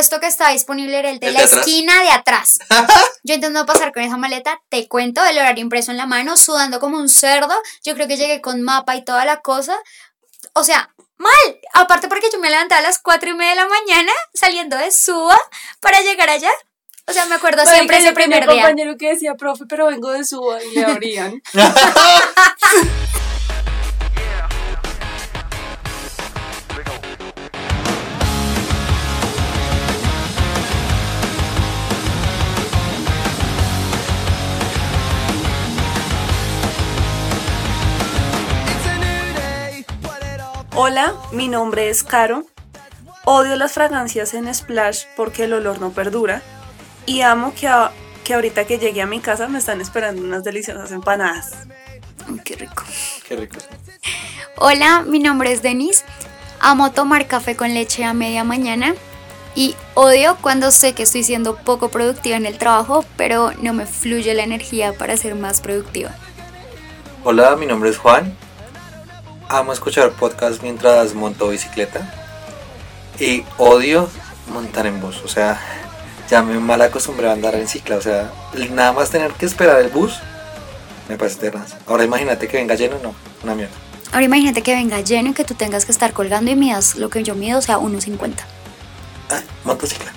Esto que está disponible era el de ¿El la de esquina de atrás. Yo intento pasar con esa maleta, te cuento, el horario impreso en la mano, sudando como un cerdo. Yo creo que llegué con mapa y toda la cosa. O sea, mal. Aparte porque yo me levanté a las cuatro y media de la mañana saliendo de Suba para llegar allá. O sea, me acuerdo siempre ese primer un día. compañero que decía, profe, pero vengo de Suba y le abrían. Hola, mi nombre es Caro. Odio las fragancias en Splash porque el olor no perdura. Y amo que, a- que ahorita que llegué a mi casa me están esperando unas deliciosas empanadas. Ay, qué rico. Qué rico. Hola, mi nombre es Denise. Amo tomar café con leche a media mañana y odio cuando sé que estoy siendo poco productiva en el trabajo, pero no me fluye la energía para ser más productiva. Hola, mi nombre es Juan. Amo escuchar podcast mientras monto bicicleta. Y odio montar en bus. O sea, ya me mal acostumbré a andar en cicla. O sea, nada más tener que esperar el bus me parece tenaz. Ahora imagínate que venga lleno, no, una mierda. Ahora imagínate que venga lleno y que tú tengas que estar colgando y midas lo que yo mido, o sea, 1.50. Ah, motocicla.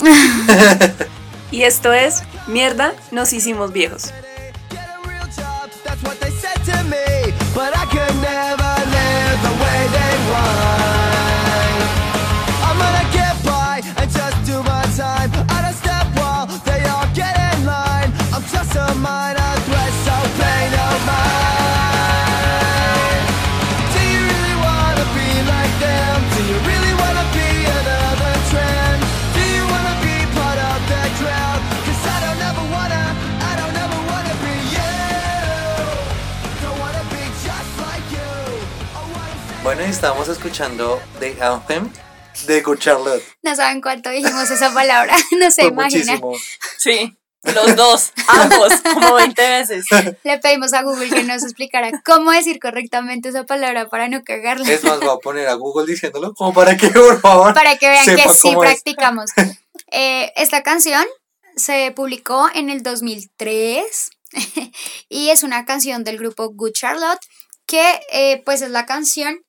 Y esto es Mierda, nos hicimos viejos. Estábamos escuchando The Anthem de Good Charlotte. No saben cuánto dijimos esa palabra, no se Fue imaginan. muchísimo. Sí, los dos, ambos, como 20 veces. Le pedimos a Google que nos explicara cómo decir correctamente esa palabra para no cagarla. Es más, voy a poner a Google diciéndolo como para que, por favor, para que vean que sí es. practicamos. Eh, esta canción se publicó en el 2003 y es una canción del grupo Good Charlotte que eh, pues es la canción,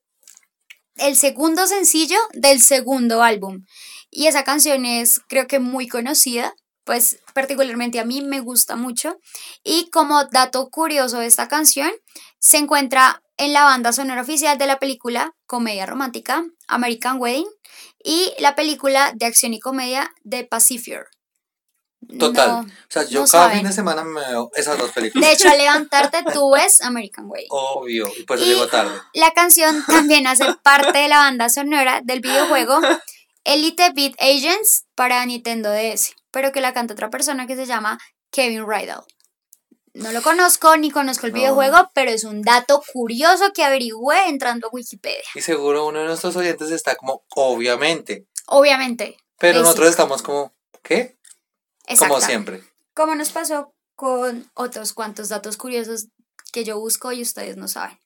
el segundo sencillo del segundo álbum. Y esa canción es creo que muy conocida, pues particularmente a mí me gusta mucho. Y como dato curioso de esta canción, se encuentra en la banda sonora oficial de la película comedia romántica American Wedding y la película de acción y comedia de Pacifier. Total. No, o sea, yo no cada saben. fin de semana me veo esas dos películas. De hecho, al levantarte tú ves American Wedding. Obvio, y por eso Y llego tarde. La canción también hace parte de la banda sonora del videojuego Elite Beat Agents para Nintendo DS, pero que la canta otra persona que se llama Kevin Rydell. No lo conozco ni conozco el No. videojuego, pero es un dato curioso que averigüé entrando a Wikipedia. Y seguro uno de nuestros oyentes está como, obviamente. Obviamente. Pero nosotros estamos como, ¿qué? Como siempre. Como nos pasó con otros cuantos datos curiosos que yo busco y ustedes no saben.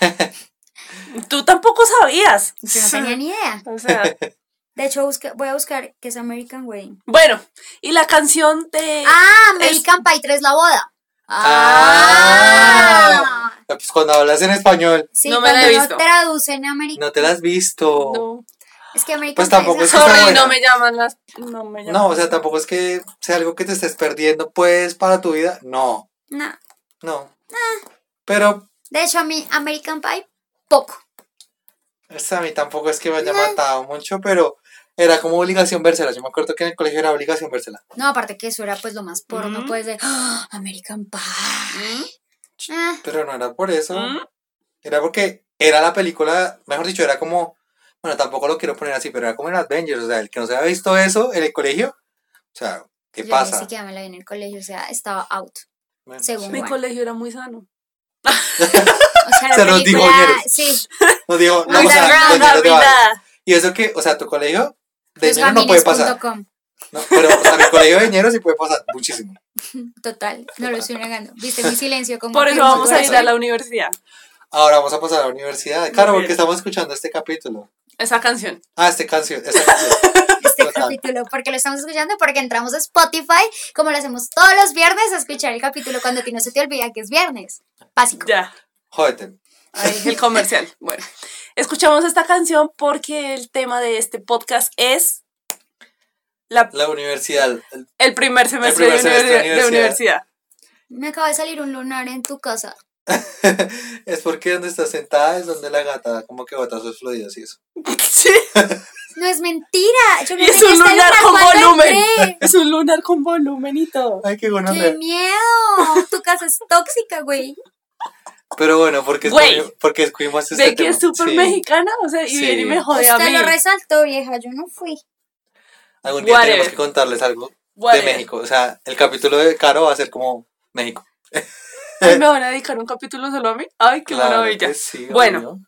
Tú tampoco sabías. Yo no tenía ni idea. O sea, De hecho, busca- voy a buscar qué es American Wedding. bueno, y la canción de... Ah, American Pie 3 la boda. Ah. Pues cuando hablas en español, Sí, No me la he visto. no traducen American. no te la has visto. No, Es que American Pues tampoco es es que sorry, no me llaman las... No me llaman. No, o sea, tampoco es que sea algo que te estés perdiendo, pues, para tu vida. No, No. no. Pero De hecho, a mí American Pie, poco. pues, a mí tampoco es que me haya matado mucho, pero era como obligación vérsela. Yo me acuerdo que en el colegio era obligación vérsela. No, aparte que eso era pues lo más porno, Mm. pues de "Ah, American Pie. Ah, Pero no era por eso. ¿Mm? Era porque era la película, mejor dicho, era como, bueno, tampoco lo quiero poner así, pero era como en Avengers, o sea, el que no se había visto eso en el colegio, o sea, ¿qué yo pasa? ni siquiera me la vi en el colegio, o sea, estaba out. Bueno, según Mi Bueno. colegio era muy sano. O sea, la Se los dijo sí, No digo, no, o sea, Doña de Barrio. Navidad. Y eso que, o sea, tu colegio de Pues ñeros no puede pasar. losfamilias.com. No, pero, o sea, mi colegio de ñeros sí puede pasar muchísimo. Total, no lo estoy negando. Viste mi silencio como Por que eso no vamos a ir a la universidad. Ahora vamos a pasar a la universidad. Claro, porque estamos escuchando este capítulo. Esa canción. Ah, este canción, esta canción. Este capítulo. ¿Por qué lo estamos escuchando? Porque entramos a Spotify, como lo hacemos todos los viernes, a escuchar el capítulo cuando a ti no se te olvida que es viernes. Básico. Ya. Jódete. Ahí, el comercial. Bueno, escuchamos esta canción porque el tema de este podcast es la, La universidad. el primer semestre, primer de, semestre de universi- de universidad. Me acaba de salir un lunar en tu casa. Es porque donde estás sentada es donde la gata como que bota sus fluidos y eso. Sí, No es mentira. Yo no y es un lunar lunar con volumen. entré. Es un lunar con volumen y todo. Ay, qué bueno. ¡Qué miedo! Tu casa es tóxica, güey. Pero bueno, porque escogimos, porque escogimos este Ve que es súper Sí. mexicana, o sea, y Sí. viene y me jode a Usted mí. lo resaltó, vieja. Yo no fui. Algún día Whatever. tenemos que contarles algo Whatever. de México. O sea, el capítulo de Caro va a ser como México. Ay, ¿Me van a dedicar un capítulo solo a mí? Ay, qué Claro maravilla. que sí, Bueno. obvio.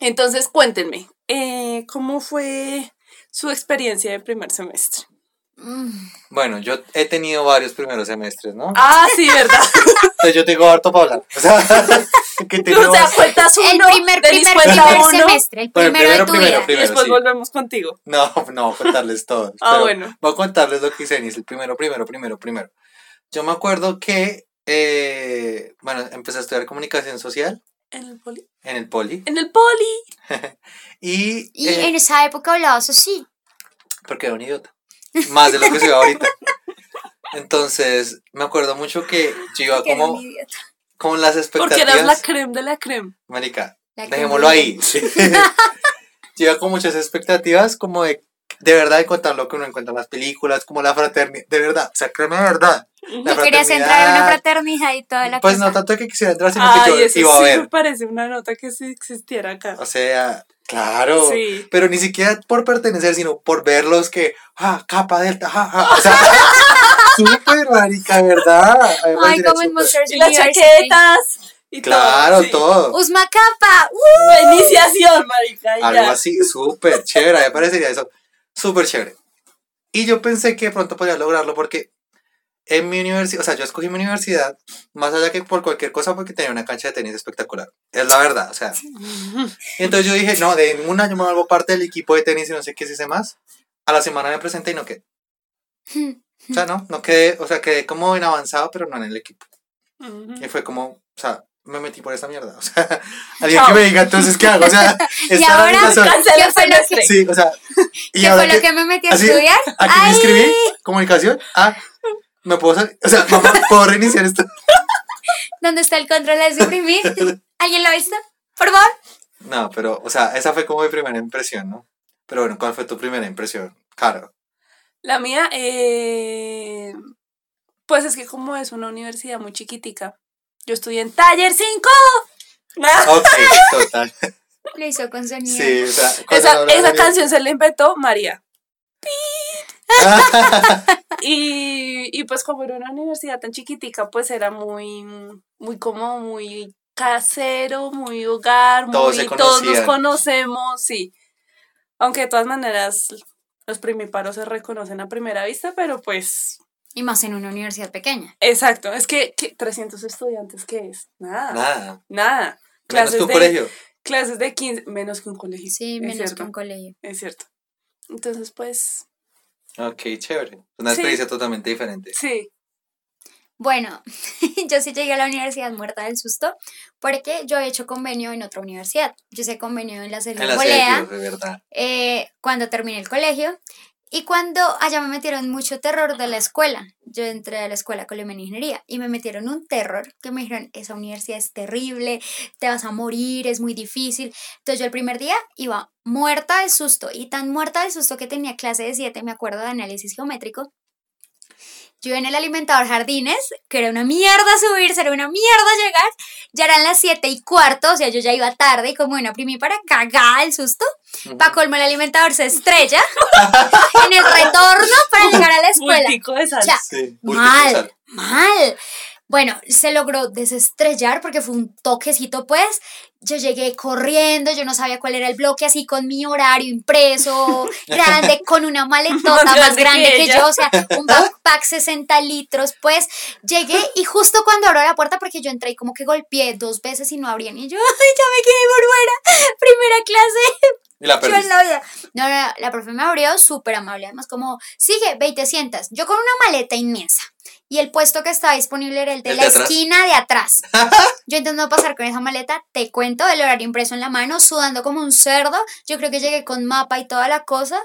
Entonces, cuéntenme, eh, ¿cómo fue su experiencia de primer semestre? Mm. Bueno, yo he tenido varios primeros semestres, ¿no? Ah, sí, ¿verdad? Entonces yo tengo harto para hablar. O sea, que tengo... o sea, cuentas uno, El primer, primer, primer semestre. El Bueno, primero, de tu primero, vida. primero. y después sí. volvemos contigo. No, no voy a contarles todo. Ah, bueno. Voy a contarles lo que hice en el primero, primero, primero, primero. Yo me acuerdo que, eh, bueno, empecé a estudiar comunicación social ¿En el poli? en el poli. En el poli. Y, Y eh, en esa época hablabas así. porque era un idiota. Más de lo que soy ahorita. Entonces, me acuerdo mucho que yo iba como, un idiota. como en las Porque expectativas. eras la creme de la creme. Marica, La dejémoslo ahí. yo iba con muchas expectativas como de, de verdad, de contar lo que uno encuentra en las películas, como la fraternidad, de verdad, o sea, créeme de verdad. La querías entrar en una fraternidad y toda la Pues cosa. no tanto que quisiera entrar, sino Ay, que yo eso iba a sí ver. me parece una nota que sí existiera acá. O sea, claro. Sí. Pero ni siquiera por pertenecer, sino por verlos que, ah, capa delta, ah, ah. O sea, súper marica, de verdad. A Ay, como en. Monsters Y las chaquetas. Y Claro, todo. sí. todo. Usma Capa. ¡uh! Iniciación, marica. Algo así, súper chévere. A mí me parecería eso súper chévere. Y yo pensé que de pronto podía lograrlo porque en mi universidad, o sea, yo escogí mi universidad más allá que por cualquier cosa porque tenía una cancha de tenis espectacular. Es la verdad, o sea. Entonces yo dije, no, de ningún año me vuelvo parte del equipo de tenis y no sé qué se hice más. A la semana me presenté y no quedé. O sea, no, no quedé, o sea, quedé como en avanzado, pero no en el equipo. Y fue como, o sea, me metí por esa mierda. O sea, alguien que me diga, entonces, ¿qué hago? O sea, Y esta ahora, ¿qué fue lo que, Sí, o sea, y qué ahora fue lo que, que me metí a así, estudiar? aquí me Ay, inscribí, comunicación, ah, me puedo salir, o sea, mamá, puedo reiniciar esto. ¿Dónde está el control de suprimir? ¿Alguien lo ha visto? Por favor. No, pero, o sea, esa fue como mi primera impresión, ¿no? Pero bueno, ¿cuál fue tu primera impresión? Claro. La mía, eh, pues es que como es una universidad muy chiquitica, yo estudié en Taller 5. Ok, total. Lo hizo con sonido. Sí, o sea, Esa, esa canción se la inventó María. Y, y pues como era una universidad tan chiquitica, pues era muy, muy como muy casero, muy hogar, Todos muy se todos nos conocemos, sí. Aunque de todas maneras los primiparos se reconocen a primera vista, pero pues Y más en una universidad pequeña. exacto, es que, que 300 estudiantes, ¿qué es? Nada. Nada. Nada, menos Clases que un de, colegio. clases de 15, menos que un colegio. Sí, es menos que cierto, un colegio. es cierto. Entonces, pues, Ok, chévere. Una Sí. experiencia totalmente diferente. sí. Bueno, yo sí llegué a la universidad muerta del susto porque yo he hecho convenio en otra universidad. Yo hice convenio en la Sergio En la Bolea serie, de verdad. eh, cuando terminé el colegio y cuando allá me metieron mucho terror de la escuela. Yo entré a la escuela Colombia en Ingeniería y me metieron un terror que me dijeron, esa universidad es terrible, te vas a morir, es muy difícil. Entonces yo el primer día iba muerta del susto y tan muerta del susto que tenía clase de 7, me acuerdo de análisis geométrico. Yo en el alimentador Jardines, que era una mierda subirse, era una mierda llegar, ya eran las 7 y cuarto, o sea, yo ya iba tarde y como una primi para cagar el susto, pa' colmo el alimentador se estrella en el retorno para llegar a la escuela. Bultico de sal. O sea, Sí, mal, mal. Bueno, se logró desestrellar porque fue un toquecito, pues. Yo llegué corriendo, yo no sabía cuál era el bloque, así con mi horario impreso, grande, con una maletota Más más, grande que yo, o sea, un backpack 60 litros, pues. Llegué y justo cuando abro la puerta, porque yo entré y como que golpeé dos veces y no abrían, y yo, ay, ya me quedé por fuera, primera clase, Y la Yo en la vida. No, no, no, la profe me abrió súper amable. Además, como, sigue, ve y te sientas. Yo con una maleta inmensa. Y el puesto que estaba disponible era el de ¿El la de esquina de atrás. Yo intentando pasar con esa maleta, te cuento el horario impreso en la mano, sudando como un cerdo. Yo creo que llegué con mapa y toda la cosa.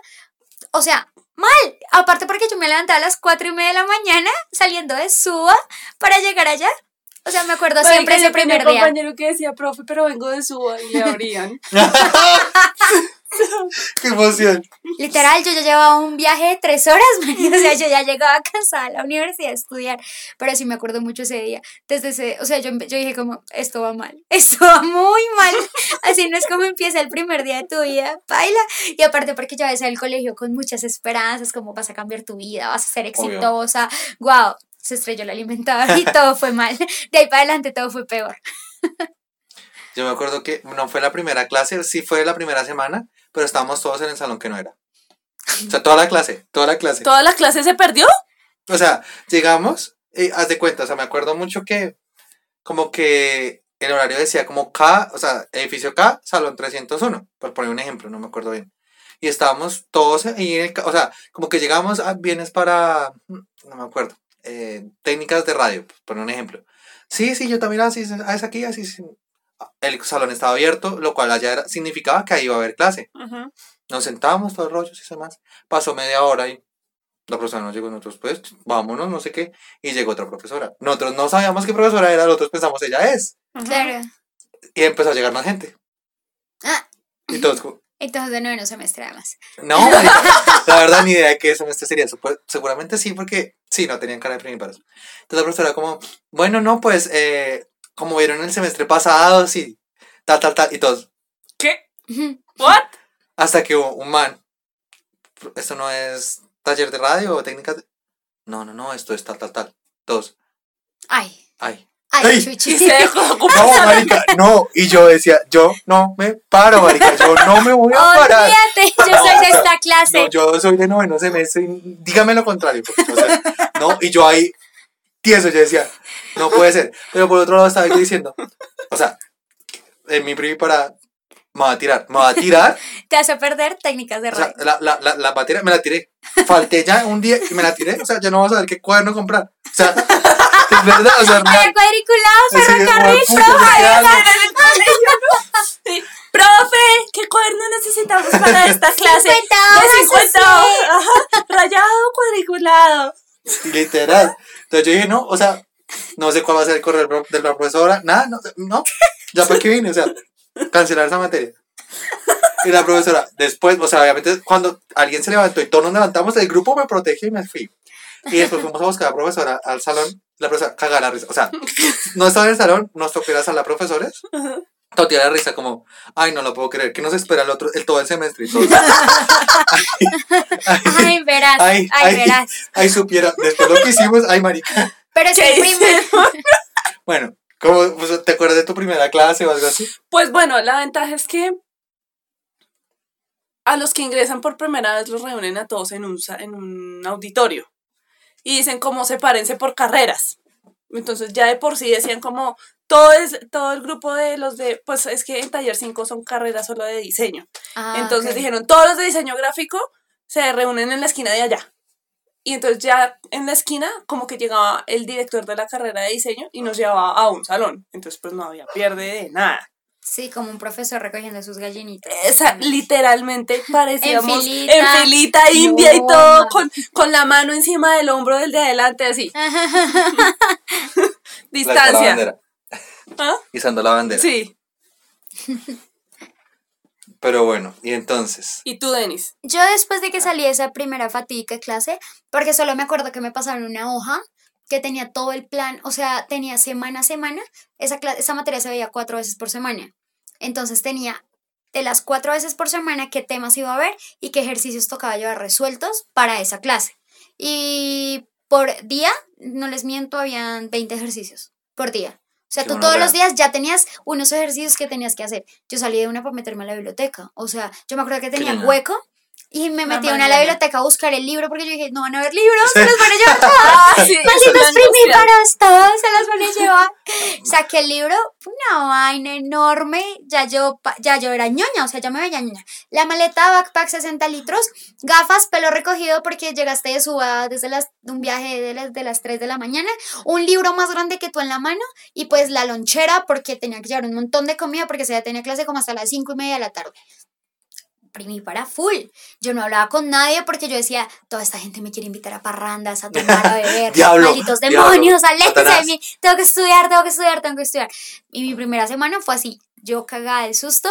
O sea, mal. Aparte porque yo me levantaba a las cuatro y media de la mañana saliendo de Suba para llegar allá. O sea, me acuerdo siempre ese primer un día. compañero que decía, profe, pero vengo de Suba y le abrían. ¡Qué emoción! Literal, yo ya llevaba un viaje de tres horas, man, O sea, yo ya llegaba cansada a la universidad a estudiar. Pero sí me acuerdo mucho ese día. Desde ese, o sea, yo, yo dije como, esto va mal. Esto va muy mal. Así no es como empieza el primer día de tu vida. Baila. Y aparte porque ya ves al colegio con muchas esperanzas, como vas a cambiar tu vida, vas a ser exitosa. Wow. Se estrelló el alimentador y todo fue mal. De ahí para adelante todo fue peor. Yo me acuerdo que no fue la primera clase, sí fue la primera semana, pero estábamos todos en el salón que no era. O sea, toda la clase, toda la clase. ¿Toda la clase se perdió? O sea, llegamos y haz de cuenta, o sea, me acuerdo mucho que como que el horario decía como K, o sea, edificio K, salón 301, por poner un ejemplo, no me acuerdo bien. Y estábamos todos ahí en el, o sea, como que llegamos a bienes para, mm, no me acuerdo, eh, técnicas de radio, por poner un ejemplo. Sí, sí, yo también así, ah, es aquí, así, sí. El salón estaba abierto, lo cual allá era- significaba que ahí iba a haber clase. Nos sentábamos todos rollos y demás. Pasó media hora y la profesora no llegó. Nosotros, pues, vámonos, no sé qué. Y llegó otra profesora. Nosotros no sabíamos qué profesora era, nosotros pensamos ella es. Claro. Y empezó a llegar más gente. Ah, Y todos, entonces de noveno semestre además. no, marica, la verdad ni idea de qué semestre sería. Supo- Seguramente sí, porque sí, no tenían cara de primiparos. Entonces la profesora, como, bueno, no, pues, eh, como vieron el semestre pasado, sí, tal, tal, tal. Y todos, ¿Qué? ¿What? Hasta que un, un man, esto no es taller de radio o técnicas. de-". No, no, no, esto es tal, tal, tal. Dos. Ay, Ay. ay, Ay. chuchi. Y se dejó. No, marica, no. Y yo decía, yo no me paro, marica, yo no me voy a parar. Olvídate, yo No, soy de esta clase. No, yo soy de noveno semestre. Dígame lo contrario. porque, o sea, no, y yo ahí, tieso, yo decía, no puede ser. Pero por otro lado estaba yo diciendo, o sea, en mi privi para, me va a tirar, me va a tirar. Te hace perder técnicas de O sea, la, la, la, la batería me la tiré. Falté ya un día y me la tiré. O sea, ya no vamos a saber qué cuaderno comprar. O sea, es verdad. O sea, Ese es ferrocarril, profe. Profe, ¿qué cuaderno necesitamos para esta clase? 50 de hojas, 50 así. hojas. Ajá. Rayado, cuadriculado. Literal. Entonces yo dije, no, o sea, no sé cuál va a ser el correo de la profesora. Nada, no, no. Ya para qué vine, o sea, cancelar esa materia. Y la profesora, después, o sea, obviamente cuando alguien se levantó y todos nos levantamos, el grupo me protegió y me fui. Y después fuimos a buscar a la profesora al salón, la profesora caga la risa. O sea, no estaba en el salón, nos tocó ir a sala de profesores. Totía la risa como, ay, no lo puedo creer, que nos espera el otro, el todo el semestre y todo. Ay, verás, ay, ay, ay, verás. ay, supiera, después lo que hicimos, ay, marica. Pero es ¿Qué el primer. Bueno, ¿cómo, pues, ¿te acuerdas de tu primera clase o algo así? Pues bueno, la ventaja es que a los que ingresan por primera vez los reúnen a todos en un, sa- en un auditorio y dicen como sepárense por carreras. Entonces ya de por sí decían como todo, es, todo el grupo de los de, pues es que en taller 5 son carreras solo de diseño. Ah, Entonces dijeron, todos los de diseño gráfico se reúnen en la esquina de allá. Y entonces ya en la esquina como que llegaba el director de la carrera de diseño y nos llevaba a un salón. Entonces pues no había pierde de nada. Sí, como un profesor recogiendo sus gallinitas. Esa, literalmente parecíamos en filita. filita, india y todo, con, con la mano encima del hombro del de adelante, así. La, Distancia. bandera. ¿Ah? Izando la bandera. Sí. Pero bueno, y entonces. ¿Y tú, Denis? Yo después de que salí de esa primera fatídica clase, porque solo me acuerdo que me pasaron una hoja que tenía todo el plan, o sea, tenía semana a semana, esa, cla- esa materia se veía cuatro veces por semana. Entonces tenía de las cuatro veces por semana qué temas iba a ver y qué ejercicios tocaba llevar resueltos para esa clase. Y por día, no les miento, habían 20 ejercicios por día. O sea, Qué tú todos los días ya tenías unos ejercicios que tenías que hacer. Yo salí de una para meterme a la biblioteca. O sea, yo me acuerdo que tenía hueco Y me metí a una la biblioteca a buscar el libro porque yo dije, no van a haber libros, se los van a llevar Ah, todos. sí, Malditos primíparos, todos se los van a llevar. Saqué el libro, una vaina enorme, ya yo, ya yo era ñoña, o sea, ya me veía ñoña. La maleta backpack 60 litros, gafas, pelo recogido porque llegaste de suba desde las, un viaje de las, de las 3 de la mañana, un libro más grande que tú en la mano y pues la lonchera porque tenía que llevar un montón de comida porque se ya tenía clase como hasta las 5 y media de la tarde. Primípara full. Yo no hablaba con nadie porque yo decía, toda esta gente me quiere invitar a parrandas, a tomar, a beber. Diablo, Malditos demonios, aléjense de mí. Tengo que estudiar, tengo que estudiar, tengo que estudiar. Y mi primera semana fue así. Yo cagada del susto,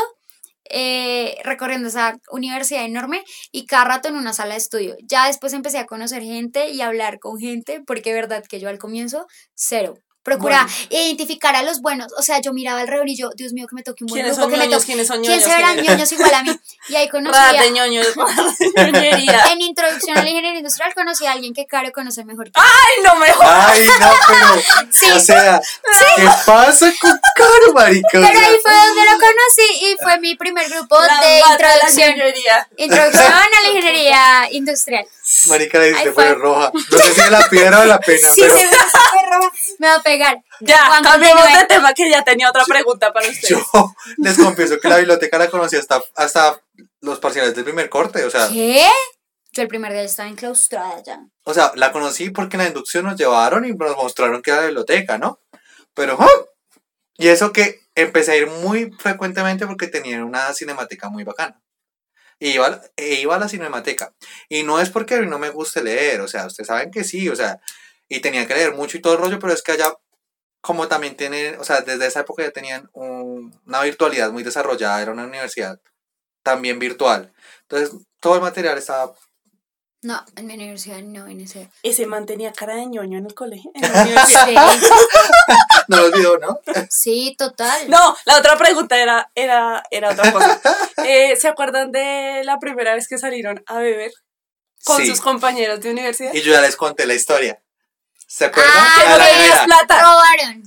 eh, recorriendo esa universidad enorme y cada rato en una sala de estudio. Ya después empecé a conocer gente y a hablar con gente, porque es verdad que yo al comienzo, cero. Procura identificar a los buenos. O sea, yo miraba alrededor y yo, Dios mío, que me toque un buen ¿Quiénes grupo, son que me ñoños? toque. ¿Quiénes son ¿Quién ñoños? serán ¿Quiénes- ñoños igual a mí? Y ahí conocí Ras a, de ñoños, en introducción a la ingeniería industrial conocí a alguien que Caro conoce mejor que Ay, no me jodas. Ay, no, pero. Sí. O sea, ¿qué pasa con Caro, marica? Pero ahí fue donde lo conocí y fue mi primer grupo La de mata de la introducción. Introducción a la ingeniería industrial. Marica le Ahí fue. roja. No sé si de la piedra o de la pena, Sí, pero se me fue roja. Me va a pegar. Ya, continúe. de tema que ya tenía otra pregunta para ustedes. yo les confieso que la biblioteca la conocí hasta, hasta los parciales del primer corte. O sea, ¿Qué? Yo el primer día estaba enclaustrada ya. o sea, la conocí porque en la inducción nos llevaron y nos mostraron que era la biblioteca, ¿no? Pero, ¡ah! y eso que empecé a ir muy frecuentemente porque tenían una cinemática muy bacana. Y iba, e iba a la cinemateca. Y no es porque a no me guste leer, o sea, ustedes saben que sí, o sea, y tenía que leer mucho y todo el rollo, pero es que allá, como también tienen, o sea, desde esa época ya tenían un- una virtualidad muy desarrollada, era una universidad también virtual. Entonces, todo el material estaba No, en mi universidad no, en ese. Ese man tenía cara de ñoño en el colegio. En la universidad. Sí, No lo olvidó, ¿no? sí, total. No, la otra pregunta era, era, era otra cosa. Eh, ¿Se acuerdan de la primera vez que salieron a beber con Sí. sus compañeros de universidad? Y yo ya les conté la historia. ¿Se acuerdan? Ah, Que La no nevera. plata. Robaron.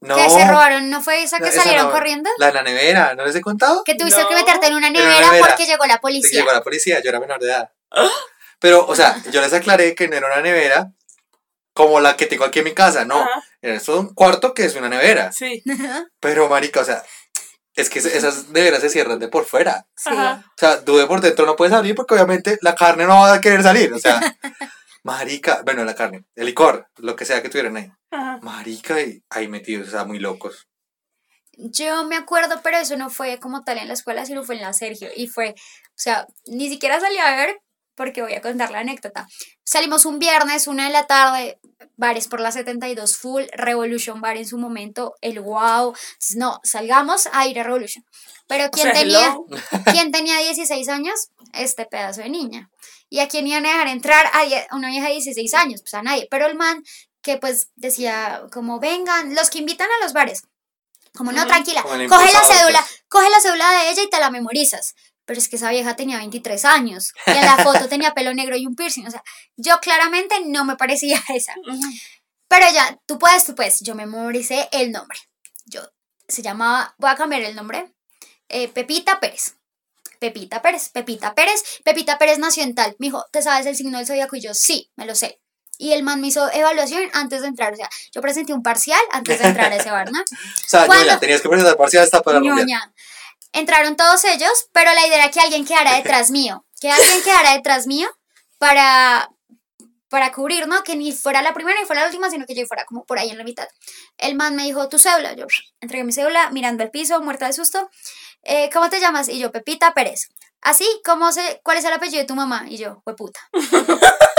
No. Que se robaron. ¿No fue esa No, que esa salieron no. corriendo? La de la nevera, ¿no les he contado? Que tuviste No. que meterte en una En una nevera, nevera. porque llegó la Sí, policía. llegó la policía, yo era menor de edad. Pero, o sea, yo les aclaré que no era una nevera como la que tengo aquí en mi casa, no. Ajá. Era esto un cuarto que es una nevera. Sí. Pero, marica, o sea, es que esas neveras se cierran de por fuera. Sí. Ajá. O sea, tú de por dentro no puedes abrir porque obviamente la carne no va a querer salir. O sea, marica, bueno, la carne, el licor, lo que sea que tuvieran ahí. Ajá. Marica, y ahí metidos, o sea, muy locos. Yo me acuerdo, pero eso no fue como tal en la escuela, sino fue en la Sergio. Y fue, o sea, ni siquiera salí a ver porque voy a contar la anécdota. Salimos un viernes, una de la tarde, bares por la 72 full, Revolution Bar en su momento, el wow. No, salgamos a ir a Revolution. Pero ¿quién, sea, tenía. ¿quién tenía 16 años? Este pedazo de niña. ¿Y a quién iban a dejar entrar a una vieja de 16 años? Pues a nadie. Pero el man que pues decía como vengan, los que invitan a los bares. Como no, tranquila, coge la cédula, pues. coge la cédula de ella y te la memorizas. Pero es que esa vieja tenía 23 años y en la foto tenía pelo negro y un piercing. O sea, yo claramente no me parecía esa. Pero ya, tú puedes, tú puedes. Yo me memoricé el nombre. Yo, se llamaba, voy a cambiar el nombre, eh, Pepita Pérez. Pepita Pérez, Pepita Pérez. Pepita Pérez nació en tal. Me dijo, ¿te sabes el signo del zodiaco? Y yo, sí, me lo sé. Y el man me hizo evaluación antes de entrar. O sea, yo presenté un parcial antes de entrar a ese bar, ¿no? O sea, ¿Cuándo? ñoña, tenías que presentar parcial hasta para ñoña. Entraron todos ellos, pero la idea era que alguien quedara detrás mío. Que alguien quedara detrás mío para, para cubrir, ¿no? Que ni fuera la primera ni fuera la última, sino que yo fuera como por ahí en la mitad. El man me dijo, tu cédula. Yo entregué mi cédula, mirando al piso, muerta de susto. Eh, ¿Cómo te llamas? Y yo, Pepita Pérez. Así, ¿cómo se, ¿cuál es el apellido de tu mamá? Y yo, puta.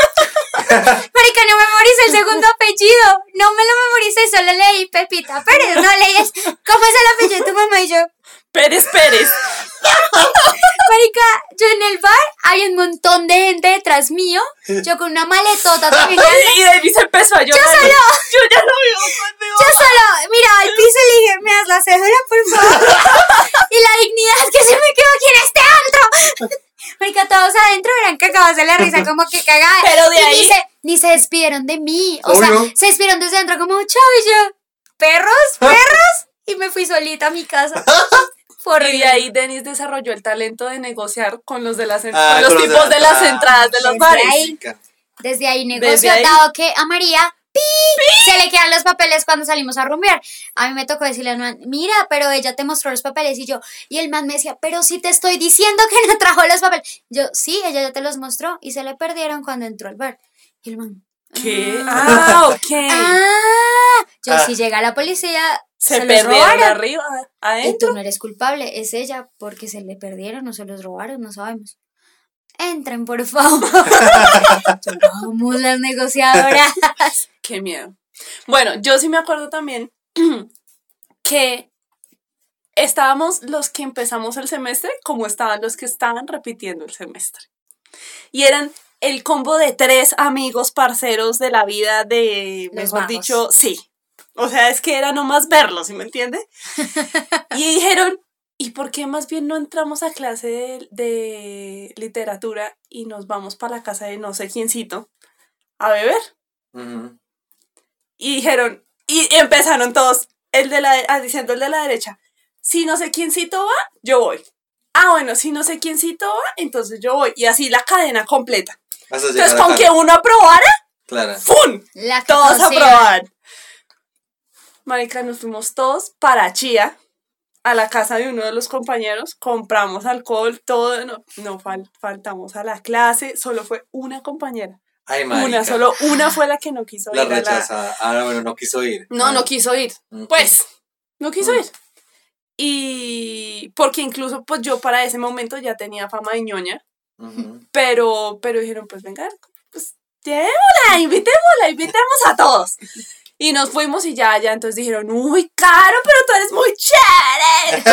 Marica, no memoricé el segundo apellido. No me lo memoricé, solo leí Pepita Pérez. No leí ¿cómo es el apellido de tu mamá? Y yo, Pérez Pérez. Marica, yo en el bar hay un montón de gente detrás mío. Yo con una maletota también. Y David se empezó a llorar. solo- Yo ya lo veo conmigo. Yo solo miraba al piso y le dije, ¿me das la cédula, por favor? y la dignidad que se me quedó aquí en este antro. Marica, todos adentro eran cagados de la risa, como que cagadas. Pero de Y ahí- Ni se, ni se despidieron de mí. O Obvio. sea, se despidieron desde adentro como, chao, y yo, perros, perros. Y me fui solita a mi casa. Y de ahí Denis desarrolló el talento de negociar con los de las Ah, con los de tipos la de las entrada. entradas de los bares. ahí. Desde ahí negocio, Desde ahí. dado que a María ¡pi! se le quedan los papeles cuando salimos a rumbear. A mí me tocó decirle al man, mira, pero ella te mostró los papeles y yo, y el man me decía, pero si te estoy diciendo que no trajo los papeles. Yo, sí, ella ya te los mostró y se le perdieron cuando entró al bar. Y el man, ¿Qué? Ah, ok. ah, yo Ah. si llega la policía, se se, los robaron. arriba, Y adentro. tú no eres culpable, es ella, porque se le perdieron o se los robaron, no sabemos. Entren, por favor. Somos las negociadoras. Qué miedo. Bueno, yo sí me acuerdo también que estábamos los que empezamos el semestre como estaban los que estaban repitiendo el semestre. Y eran el combo de tres amigos parceros de la vida de, Los mejor dicho, sí. O sea, es que era nomás verlos, ¿sí me entiende? y dijeron, ¿y por qué más bien no entramos a clase de, de literatura y nos vamos para la casa de no sé quiéncito a beber? Y dijeron, y empezaron todos, el de la, ah, diciendo el de la derecha, si no sé quiéncito va, yo voy. Ah, bueno, si no sé quiéncito va, entonces yo voy. Y así la cadena completa. Entonces, a con que uno aprobara, Clara. ¡fum! La Todos aprobaban. Marica, nos fuimos todos para Chía, a la casa de uno de los compañeros, compramos alcohol, todo, no, no fal- faltamos a la clase, solo fue una compañera. Ay. Una, solo una fue la que no quiso La ir a la... rechazada. Ah, bueno, no quiso ir. No, Ah. no quiso ir. Ok. Pues, no quiso Mm. ir. Y porque incluso pues yo para ese momento ya tenía fama de ñoña, Pero, pero dijeron, pues venga, pues llevémosla, invitémosla, invitemos a todos. Y nos fuimos y ya, ya, entonces dijeron, uy, caro, pero tú eres muy chévere.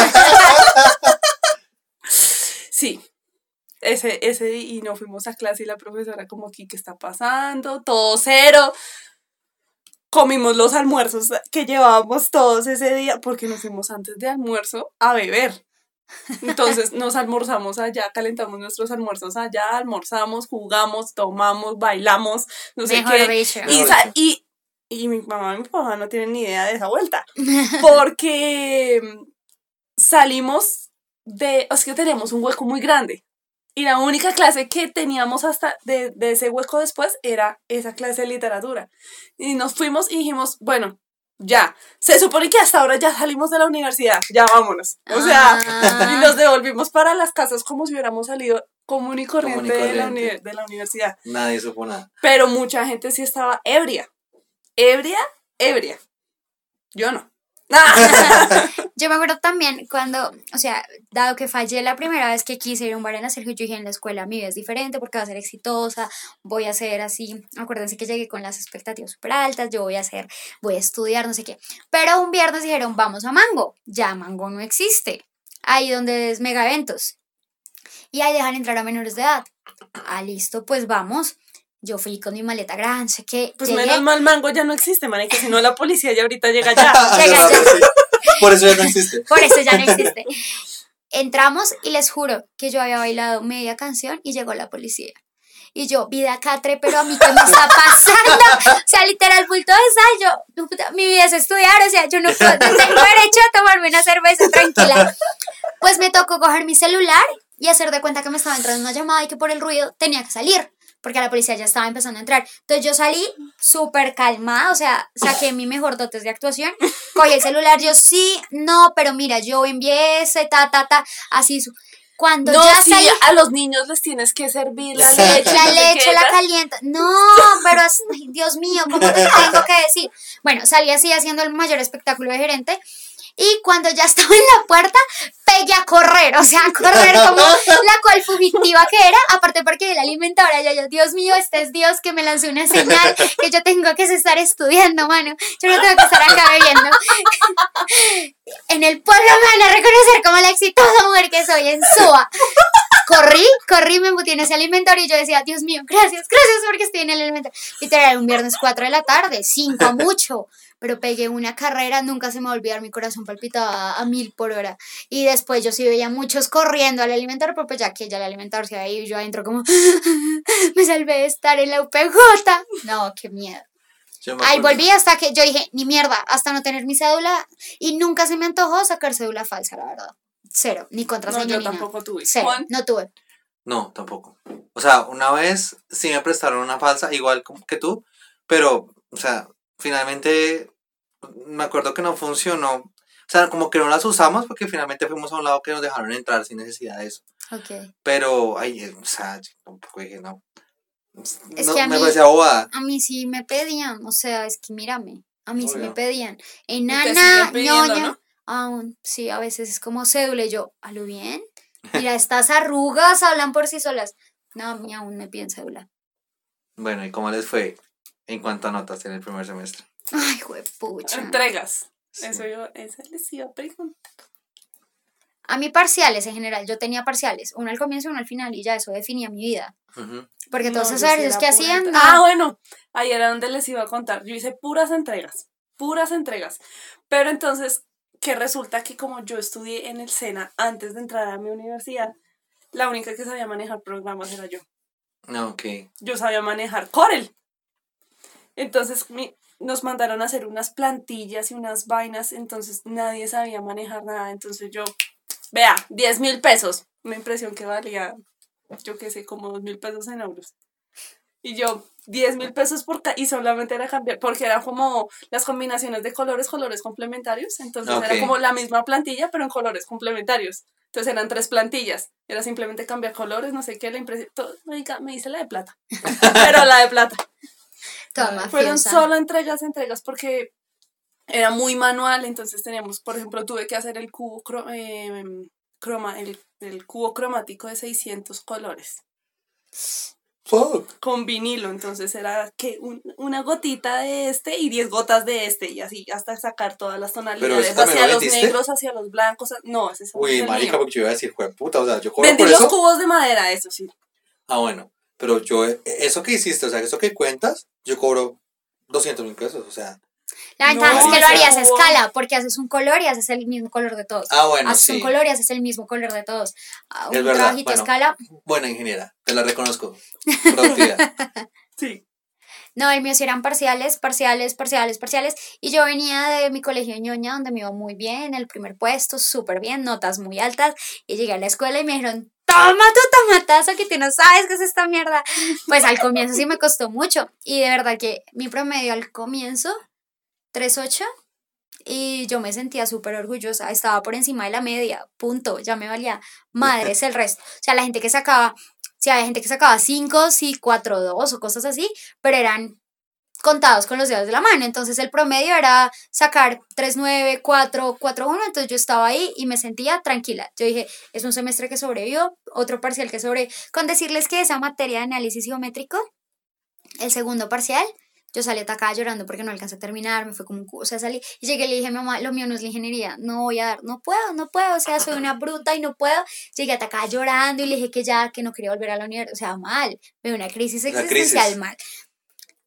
sí, ese, ese, y nos fuimos a clase y la profesora como aquí, ¿qué está pasando? Todo cero. Comimos los almuerzos que llevábamos todos ese día, porque nos fuimos antes de almuerzo a beber. Entonces nos almorzamos allá, calentamos nuestros almuerzos allá, almorzamos, jugamos, tomamos, bailamos, no sé Mejor qué. dicho. Y, y, y mi mamá y mi papá no tienen ni idea de esa vuelta. Porque mm, salimos de. Es que teníamos un hueco muy grande. Y la única clase que teníamos hasta de, de ese hueco después era esa clase de literatura. Y nos fuimos y dijimos, bueno, ya. Se supone que hasta ahora ya salimos de la universidad. Ya vámonos. O sea, Ah. y nos devolvimos para las casas como si hubiéramos salido común y corriente, Común y De, la corriente. de la universidad. Nadie supo nada. Pero mucha gente sí estaba ebria. Ebria, ebria. Yo no. Yo me acuerdo también cuando, o sea, dado que fallé la primera vez que quise ir a un bar en la Sergio, yo dije en la escuela mi vida es diferente porque va a ser exitosa, voy a ser así, acuérdense que llegué con las expectativas súper altas, yo voy a hacer, voy a estudiar, no sé qué. Pero un viernes dijeron, vamos a Mango, ya Mango no existe, ahí donde es mega eventos. Y ahí dejan entrar a menores de edad. Ah, listo, pues vamos. Yo fui con mi maleta grande, sé que Pues llegué, menos mal mango ya no existe, marica, si no la policía ya ahorita llega ya. Llega, ya. Por eso ya no existe. Por eso ya no existe. Entramos y les juro que yo había bailado media canción y llegó la policía. Y yo, vida catre, pero a mí qué me está pasando. O sea, literal, bulto de sal. Yo, mi vida es estudiar, o sea, yo no, puedo, no tengo derecho a tomarme una cerveza tranquila. Pues me tocó coger mi celular y hacer de cuenta que me estaba entrando una llamada y que por el ruido tenía que salir, porque la policía ya estaba empezando a entrar. Entonces yo salí súper calmada, o sea, saqué mi mejor dotes de actuación, cogí el celular, yo sí, no, pero mira, yo envié ese, ta, ta, ta, así. su- Cuando No, ya sí, salí, a los niños les tienes que servir la leche. la leche la calienta. No, pero ay, Dios mío, ¿cómo te tengo que decir? Bueno, salí así haciendo el mayor espectáculo de gerente. Y cuando ya estaba en la puerta, pegué a correr, o sea, a correr como la cual fugitiva que era, aparte porque la alimentadora, ya yo, Dios mío, este es Dios que me lanzó una señal que yo tengo que estar estudiando, mano, yo no tengo que estar acá bebiendo. En el pueblo me van a reconocer como la exitosa mujer que soy en SUA corrí, corrí, me embutí en ese alimentario y yo decía, Dios mío, gracias, gracias porque estoy en el alimentario. Literal, un viernes 4 de la tarde, 5 a mucho, pero pegué una carrera, nunca se me va a olvidar, mi corazón palpitaba a mil por hora. Y después yo sí veía muchos corriendo al alimentador, pero pues ya que ya el alimentador se ahí, yo adentro como, me salvé de estar en la UPJ. No, qué miedo. Yo Ahí volví hasta que yo dije, ni mierda, hasta no tener mi cédula. Y nunca se me antojó sacar cédula falsa, la verdad. Cero, ni No, contraseña yo ni nada. tampoco tuve. Cero, Juan, no tuve. No, tampoco. O sea, una vez sí me prestaron una falsa, igual que tú, pero, o sea, finalmente me acuerdo que no funcionó. O sea, como que no las usamos porque finalmente fuimos a un lado que nos dejaron entrar sin necesidad de eso. Ok. Pero, ay, eh, o sea, yo tampoco dije, no. Es No, que a me mí- parecía bobada. A mí sí me pedían, o sea, es que mírame, a mí sí me pedían. Enana, ñoña. ¿no? Aún, sí, a veces es como cédula y yo, ¿a lo bien? Mira, estas arrugas hablan por sí solas. No, a mí aún me piden cédula. Bueno, ¿y cómo les fue en cuanto a notas en el primer semestre? Ay, juepucha. entregas. Sí. Eso yo, eso les iba a preguntar. A mí parciales en general, yo tenía parciales, uno al comienzo y uno al final y ya eso definía mi vida. Porque todos No, esos ejercicios que hacían, no. Ah, bueno, ahí era donde les iba a contar. Yo hice puras entregas, puras entregas. Pero entonces, que resulta que como yo estudié en el SENA antes de entrar a mi universidad, la única que sabía manejar programas era yo. No, ok. Yo sabía manejar Corel. Entonces mi- nos mandaron a hacer unas plantillas y unas vainas, entonces nadie sabía manejar nada. Entonces yo, vea, 10 mil pesos. Una impresión que valía, yo qué sé, como 2 mil pesos en euros. Y yo, 10 mil pesos por y solamente era cambiar, porque era como las combinaciones de colores, colores complementarios. Entonces era como la misma plantilla, pero en colores complementarios. Entonces eran tres plantillas. Era simplemente cambiar colores, no sé qué, la impresión. todo- me hice la de plata. pero la de plata. Toda Fueron mafiosa. solo entregas, entregas, porque era muy manual. Entonces teníamos, por ejemplo, tuve que hacer el cubo, cro- eh, croma, el, el cubo cromático de 600 colores Fuck. con vinilo, entonces era que un- una gotita de este y 10 gotas de este y así hasta sacar todas las tonalidades hacia lo los negros, hacia los blancos, a- no, ese es Uy, marica, porque yo iba a decir, jue puta, o sea, yo cobro Vendí por los eso. cubos de madera, eso sí. Ah, bueno, pero yo, eh, eso que hiciste, o sea, eso que cuentas, yo cobro 200 mil pesos, o sea. La ventaja No, es que lo harías a escala, porque haces un color y haces el mismo color de todos. Ah, bueno, haces sí. un color y haces el mismo color de todos. Ah, Es Un verdad, trabajito a escala. Buena ingeniera, te la reconozco. Productividad. Sí. No, el mío sí eran parciales, parciales, parciales, parciales. Y yo venía de mi colegio de ñoña, donde me iba muy bien, el primer puesto, súper bien, notas muy altas. Y llegué a la escuela y me dijeron, toma tu tomatazo que tú no sabes qué es esta mierda. Pues al comienzo sí me costó mucho. Y de verdad que mi promedio al comienzo, 3.8. Y yo me sentía súper orgullosa, estaba por encima de la media, punto, ya me valía madres el resto. O sea, la gente que sacaba, sí, había gente que sacaba 5, sí, 4, 2 o cosas así, pero eran contados con los dedos de la mano. Entonces el promedio era sacar 3, 9, 4, 4, 1. Entonces yo estaba ahí y me sentía tranquila. Yo dije, es un semestre que sobrevivió, otro parcial que sobre. Con decirles que esa materia de análisis geométrico, el segundo parcial, yo salí atacada llorando porque no alcancé a terminar, me fue como un o sea, salí y llegué y le dije, mamá, lo mío no es la ingeniería, no voy a dar, no puedo, no puedo, o sea, soy una bruta y no puedo. Llegué atacada llorando y le dije que ya, que no quería volver a la universidad, o sea, mal, veo una crisis existencial crisis. mal.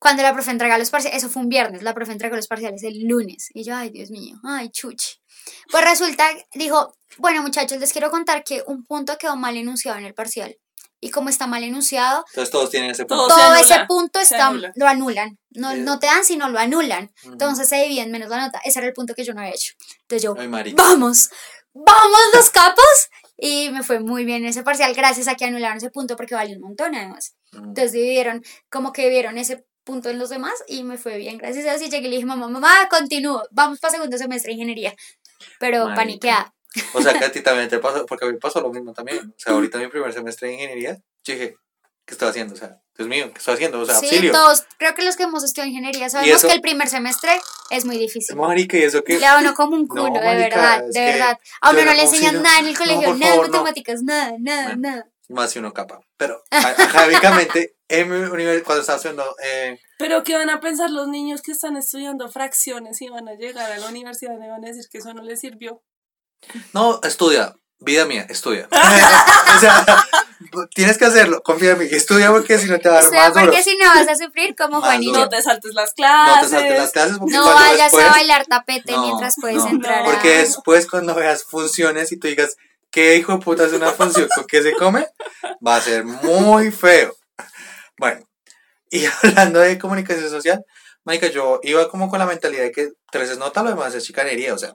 Cuando la profe entrega los parciales, eso fue un viernes, la profe entregó los parciales el lunes. Y yo, ay, Dios mío, ay, chuchi. Pues resulta, dijo, bueno, muchachos, les quiero contar que un punto quedó mal enunciado en el parcial. Y como está mal enunciado, Entonces todos tienen ese punto. todo anula, ese punto está, anula. lo anulan. No, no te dan, sino lo anulan. Ujú. Entonces se dividen menos la nota. Ese era el punto que yo no había hecho. Entonces yo, Ay, vamos, vamos los capos. Y me fue muy bien ese parcial gracias a que anularon ese punto porque valió un montón además. Mm. Entonces dividieron, como que vieron ese punto en los demás y me fue bien, gracias a Dios. Y llegué y le dije, mamá, mamá, continúo, vamos para segundo semestre de ingeniería. Pero Marica. paniqueada. O sea, que a ti también te pasó, porque a mí pasó lo mismo también. O sea, ahorita en mi primer semestre de ingeniería, yo dije, ¿qué estoy haciendo? O sea, Dios mío, ¿qué estoy haciendo? O sea, Sí, auxilio. todos, creo que los que hemos estudiado ingeniería sabemos que el primer semestre es muy difícil. Marica, ¿y eso qué? Le uno como un culo, No, de marica, verdad, es de verdad. A uno no le enseñan nada en el No, colegio, por nada de favor, no. matemáticas, nada, nada, Bueno. nada. Más si uno capa. Pero académicamente, en mi universidad, cuando estaba estudiando, eh, Pero ¿qué van a pensar los niños que están estudiando fracciones y van a llegar a la universidad y van a decir que eso no les sirvió? no, estudia. Vida mía, estudia. o sea, tienes que hacerlo, confía en mí. Estudia porque si no te va a dar O sea, más duro. porque si no vas a sufrir como Juanito. No te saltes las No clases. te saltes las clases porque No vayas después, a bailar tapete No, mientras puedes no, entrar a... Porque después cuando veas funciones y tú digas, ¿qué hijo de puta es una función con qué se come? Va a ser muy feo. Bueno, y hablando de comunicación social, Marica, yo iba como con la mentalidad de que tres es nota, lo demás es chicanería, o sea,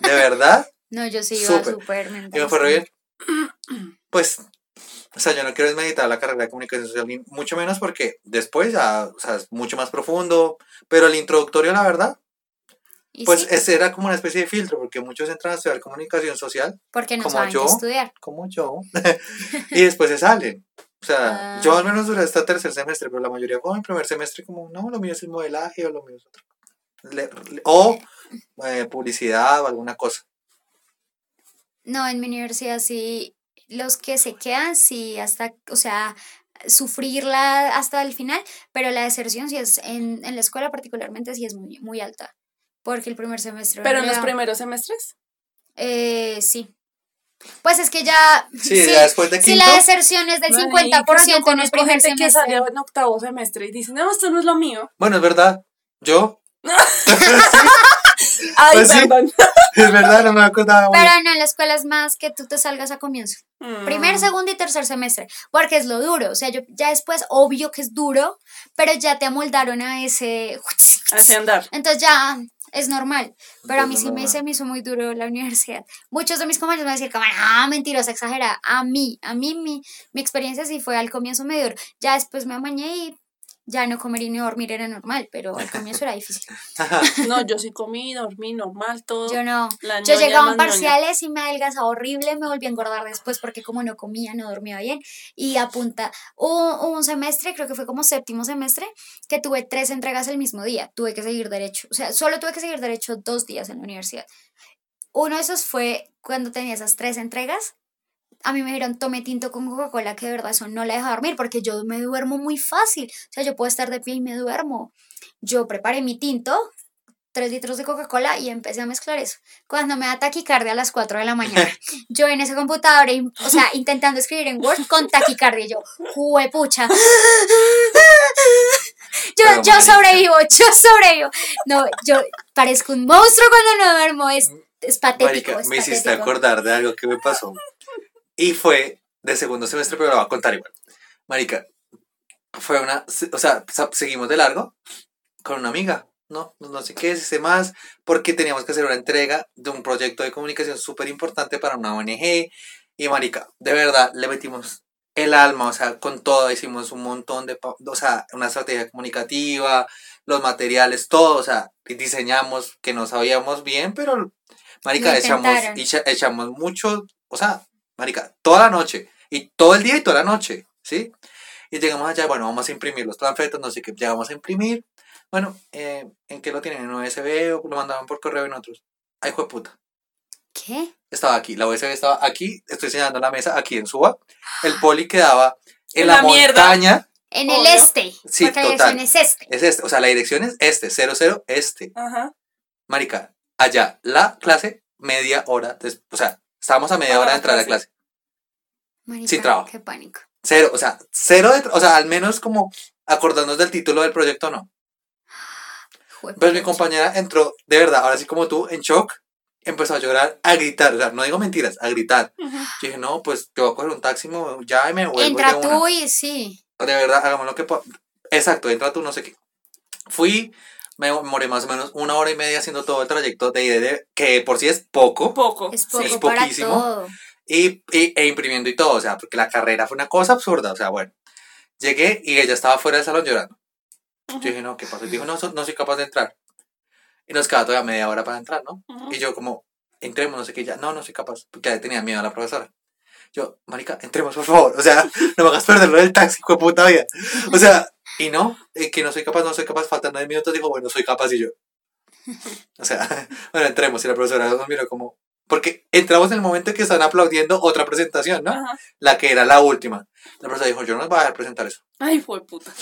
de verdad, No, yo sí iba Súper. súper. Y me fue bien. Pues, o sea, yo no quiero desmeditar la carrera de comunicación social, ni mucho menos porque después ya, o sea, es mucho más profundo, pero el introductorio, la verdad, ¿Y pues sí? ese era como una especie de filtro, porque muchos entran a estudiar comunicación social, Porque no como saben yo. estudiar. como yo, y después se salen. O sea, Ah. yo al menos duré hasta tercer semestre, pero la mayoría fue en primer semestre como, no, lo mío es el modelaje o lo mío es otro. Le- le- o eh, publicidad o alguna cosa. No, en mi universidad sí, los que se quedan, sí, hasta, o sea, sufrirla hasta el final, pero la deserción sí es, en, en la escuela particularmente, sí es muy, muy alta. Porque el primer semestre. Pero en los primeros semestres. Eh, sí. Pues es que ya. Sí, ya después de Si quinto. la deserción es del Marica, 50% yo en el primer gente que semestre. salió en octavo semestre y dice, no, esto no es lo mío. Bueno, es verdad. Yo. Ay, Pues sí. perdón. es verdad, no me acordaba. Pero no, en la escuela es más que tú te salgas a comienzo. Mm. Primer, segundo y tercer semestre. Porque es lo duro. O sea, yo ya después, obvio que es duro, pero ya te amoldaron a ese. Así andar. Entonces ya es normal. Pero a mí sí me, se me hizo muy duro la universidad. Muchos de mis compañeros me van a decir, como, ah, mentirosa, exagera. A mí, a mí, mi, mi experiencia sí fue al comienzo medio. Ya después me amañé y ya no comer y no dormir era normal, pero al comienzo era difícil. No, yo sí comí, dormí normal, todo. Yo no. La Yo llegaba ñoña. parciales y me adelgazaba horrible, me volví a engordar después porque como no comía, no dormía bien. Y a punta, hubo, hubo un semestre, creo que fue como séptimo semestre, que tuve tres entregas el mismo día. Tuve que seguir derecho. O sea, solo tuve que seguir derecho dos días en la universidad. Uno de esos fue cuando tenía esas tres entregas. A mí me dijeron, tome tinto con Coca-Cola, que de verdad eso no la deja dormir, porque yo me duermo muy fácil. O sea, yo puedo estar de pie y me duermo. Yo preparé mi tinto, tres litros de Coca-Cola y empecé a mezclar eso. Cuando me da taquicardia a las 4 de la mañana, yo en ese computador, o sea, intentando escribir en Word con taquicardia, yo, juepucha. Yo, Pero, yo marica. sobrevivo, yo sobrevivo. No, yo parezco un monstruo cuando no duermo, es, es patético. Marica, es me hiciste patético. acordar de algo que me pasó. Y fue de segundo semestre, pero lo voy a contar igual. Marica, fue una. O sea, seguimos de largo con una amiga. No, no sé qué, sé más, porque teníamos que hacer una entrega de un proyecto de comunicación súper importante para una ONG. Y marica, de verdad, le metimos el alma, o sea, con todo, hicimos un montón de, o sea, una estrategia comunicativa, los materiales, todo, o sea, diseñamos que no sabíamos bien, pero, marica, echamos, echamos mucho, o sea, marica, toda la noche, y todo el día y toda la noche, ¿sí? Y llegamos allá, bueno, vamos a imprimir los panfletos, no sé qué, llegamos a imprimir, bueno, eh, ¿en qué lo tienen? ¿En USB o lo mandaban por correo en otros? Ay, hijo de puta ¿Qué? estaba aquí, la USB estaba aquí, estoy señalando la mesa aquí en Suba, el poli quedaba en la, la montaña, En el Obvio. este. Sí, porque la total. dirección es este. es este, o sea, la dirección es este, 00 este, Ajá. marica, allá, la clase, media hora, des- o sea, estábamos a media hora de la entrar a clase. clase, Marica, Sin trabajo. Qué pánico. cero, o sea, cero, de, o sea, al menos como acordarnos del título del proyecto, no. Juepucha. Pero mi compañera entró, de verdad, ahora sí como tú, en shock, empezó a llorar, a gritar, o sea, no digo mentiras, a gritar. Yo dije, no, pues yo voy a coger un taxi me voy- ya y me vuelvo Entra de una". tú y sí. de verdad, hagamos lo que Exacto, entra tú, no sé qué. Fui, me demoré más o menos una hora y media haciendo todo el trayecto de de- que por sí es poco, Poco. Es Sí, poco es para poquísimo. todo. y, y- e imprimiendo y todo, o sea, porque la carrera fue una cosa absurda, o sea, bueno. Llegué y ella estaba fuera del salón llorando. Yo dije, no, ¿qué pasó? Y dijo, no, so- no soy capaz de entrar. Y nos quedaba todavía media hora para entrar, ¿no? Ujú. Y yo como, entremos, no sé qué, ya, no, no soy capaz, porque ya tenía miedo a la profesora. Yo, marica, entremos, por favor, o sea, no me hagas perderlo del taxi, hijo de puta vida. O sea, y no, eh, que no soy capaz, no soy capaz, faltan nueve minutos, digo, bueno, soy capaz y yo. O sea, bueno, entremos y la profesora nos miró como, porque entramos en el momento en que están aplaudiendo otra presentación, ¿no? Ajá. La que era la última. La profesora dijo, yo no les voy a dejar presentar eso. Ay, fue puta.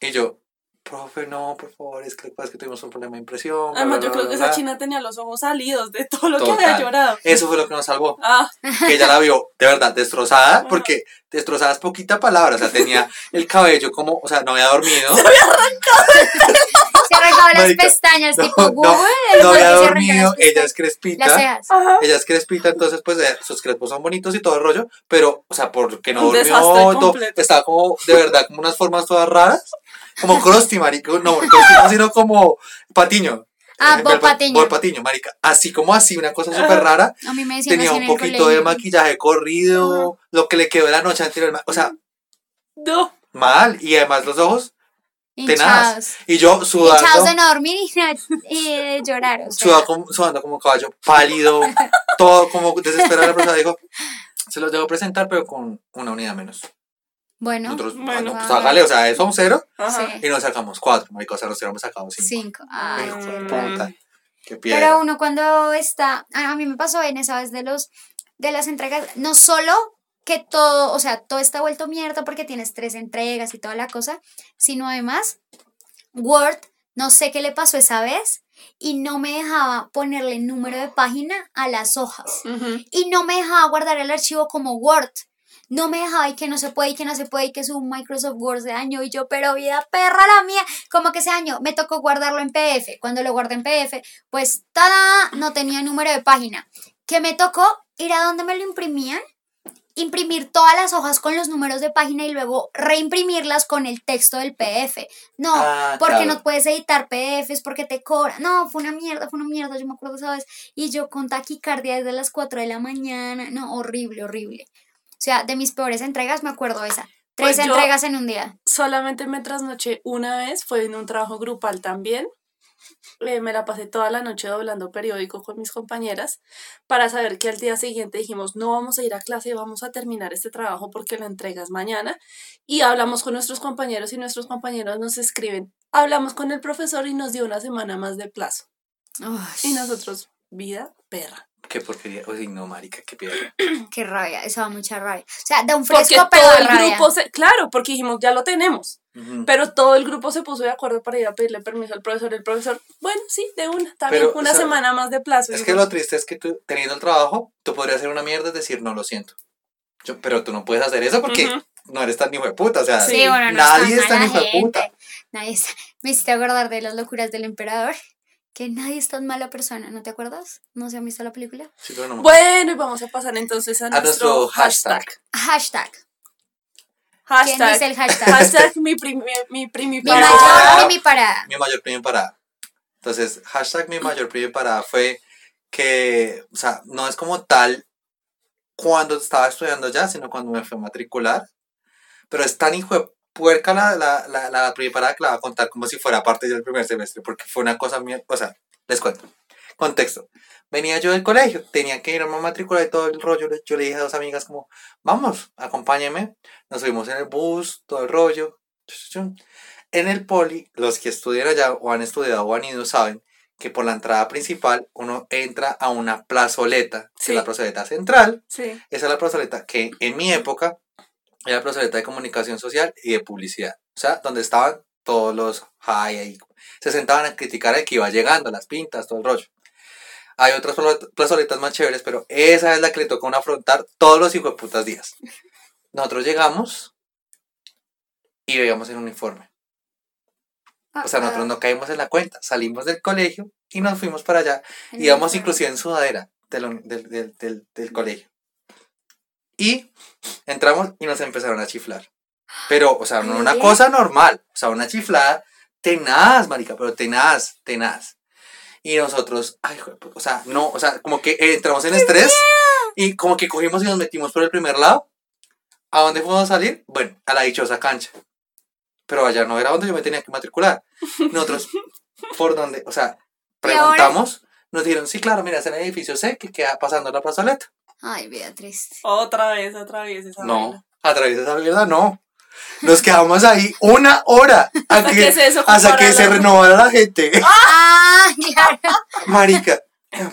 Y yo, profe, no, por favor, es que, es que tuvimos un problema de impresión. Además, bla, yo creo bla, que esa bla". china tenía los ojos salidos de todo lo que había llorado. Eso fue lo que nos salvó. Ah, que ella la vio de verdad destrozada, Ajá. porque destrozada es poquita palabra, o sea, tenía el cabello como, o sea, no había dormido, Se arrancaba las Marica, pestañas no, tipo no, Google. no güey había se dormido, ella es pestañas. Las crespita, cejas. ajá. ella es crespita, entonces pues eh, sus crespos son bonitos y todo el rollo, pero, o sea, porque no Un durmió, todo, estaba como, de verdad, como unas formas todas raras, como Krusty, marico, no, Krusty no, sino como Patiño, Ah, Bob Bob Pa- Patiño. Bob Patiño, marica. Así como así, una cosa súper rara. A mí me decían Tenía así un en el poquito de maquillaje corrido, lo que le quedó la noche anterior. O sea, No. mal. Y además los ojos tenaz. Hinchados. Y yo Hinchados sudando, de no dormir y, y de llorar. O sea. sudando como, sudando como caballo, pálido, todo como desesperado. La persona dijo, se los debo presentar, pero con una unidad menos. Bueno, Nosotros, Bueno. ah, no, pues hágale, o sea, eso un cero. Ajá. Y nos sacamos cuatro, marica. O sea, nos hubiéramos sacado cinco. cinco. Ay, Hijo qué de raro. puta. Qué piedra. Pero uno cuando está, a a mí me pasó en esa vez de los de las entregas, no solo que todo, o sea, todo está vuelto mierda porque tienes tres entregas y toda la cosa, sino además Word, no sé qué le pasó esa vez y no me dejaba ponerle número de página a las hojas y no me dejaba guardar el archivo como Word. No me dejaba y que no se puede y que no se puede y que es un Microsoft Word de año y yo, pero vida perra la mía, como que ese año me tocó guardarlo en PDF. Cuando lo guardé en PDF, pues tada, no tenía número de página. Que me tocó ir a donde me lo imprimían, imprimir todas las hojas con los números de página y luego reimprimirlas con el texto del PDF. No, Ah, porque claro. no puedes editar PDFs porque te cobran. No, fue una mierda, fue una mierda, yo me acuerdo, ¿sabes? Y yo con taquicardia desde las 4 de la mañana. No, horrible, horrible. O sea, de mis peores entregas me acuerdo esa. Tres Pues entregas en un día. Solamente me trasnoché una vez, fue en un trabajo grupal también. Eh, me la pasé toda la noche doblando periódico con mis compañeras para saber que al día siguiente dijimos no vamos a ir a clase, vamos a terminar este trabajo porque la entrega es mañana. Y hablamos con nuestros compañeros y nuestros compañeros nos escriben, hablamos con el profesor y nos dio una semana más de plazo. Y nosotros, vida perra. Qué porquería. Uy, no, marica, qué piedra. Qué rabia, eso da mucha rabia. O sea, da un Porque fresco, pero todo da el rabia. grupo se, claro, porque dijimos ya lo tenemos. Pero todo el grupo se puso de acuerdo para ir a pedirle permiso al profesor. El profesor, bueno, sí, de una, está Pero, una o sea, semana más de plazo. Es Y que lo triste es que tú, teniendo el trabajo, tú podrías hacer una mierda, es decir, no lo siento. Yo- pero tú no puedes hacer eso porque no eres tan hijo de puta. O sea, Sí, Sí, bueno, no nadie es es tan hijo de puta. Nadie está... Me hiciste acordar de las locuras del emperador. Que nadie es tan mala persona, ¿no te acuerdas? ¿No se han visto la película? Sí, pero no- Bueno, y vamos a pasar entonces a, A nuestro, nuestro hashtag. Hashtag. Hashtag. ¿Quién dice el hashtag? Hashtag mi primi, mi primi Mi Para- mayor para- y mi parada. mi mayor premio parada. Entonces, hashtag mi mayor premio parada fue que, o sea, no es como tal cuando estaba estudiando ya, sino cuando me fui a matricular. Pero es tan hijo de puerca la, la, la, la premio parada que la voy a contar como si fuera parte del primer semestre, porque fue una cosa mía. O sea, les cuento. Contexto. Venía yo del colegio, tenía que irme a matricular y todo el rollo. Yo le dije a dos amigas como, vamos, acompáñenme. Nos subimos en el bus, todo el rollo. En el poli, los que estudian allá o han estudiado o han ido saben que por la entrada principal uno entra a una plazoleta, que Sí. es la plazoleta central. Sí. Esa es la plazoleta que en mi época era plazoleta de comunicación social y de publicidad. O sea, donde estaban todos los high ahí. Se sentaban a criticar al que iba llegando, las pintas, todo el rollo. Hay otras plazoletas más chéveres, pero esa es la que le tocó afrontar todos los hijos de putas días. Nosotros llegamos y veíamos el uniforme. O sea, nosotros no caímos en la cuenta. Salimos del colegio y nos fuimos para allá. Íbamos inclusive en sudadera del, del, del, del colegio. Y entramos y nos empezaron a chiflar. Pero, o sea, no una bien. cosa normal. O sea, una chiflada tenaz, marica, pero tenaz, tenaz. Y nosotros, ay, puta, o sea, no, o sea, como que entramos en estrés y como que cogimos y nos metimos por el primer lado. ¿A dónde fuimos a salir? Bueno, a la dichosa cancha. Pero allá no era donde yo me tenía que matricular. Nosotros, ¿por dónde? O sea, preguntamos, nos dijeron, sí, claro, mira, es en el edificio C que queda pasando la plazoleta. Ay, Beatriz. Otra vez, otra vez esa No, vaina. a través de esa mierda no. Nos quedamos ahí una hora a Hasta que, que se hasta que se la- renovara la gente. Ah, claro. Marica,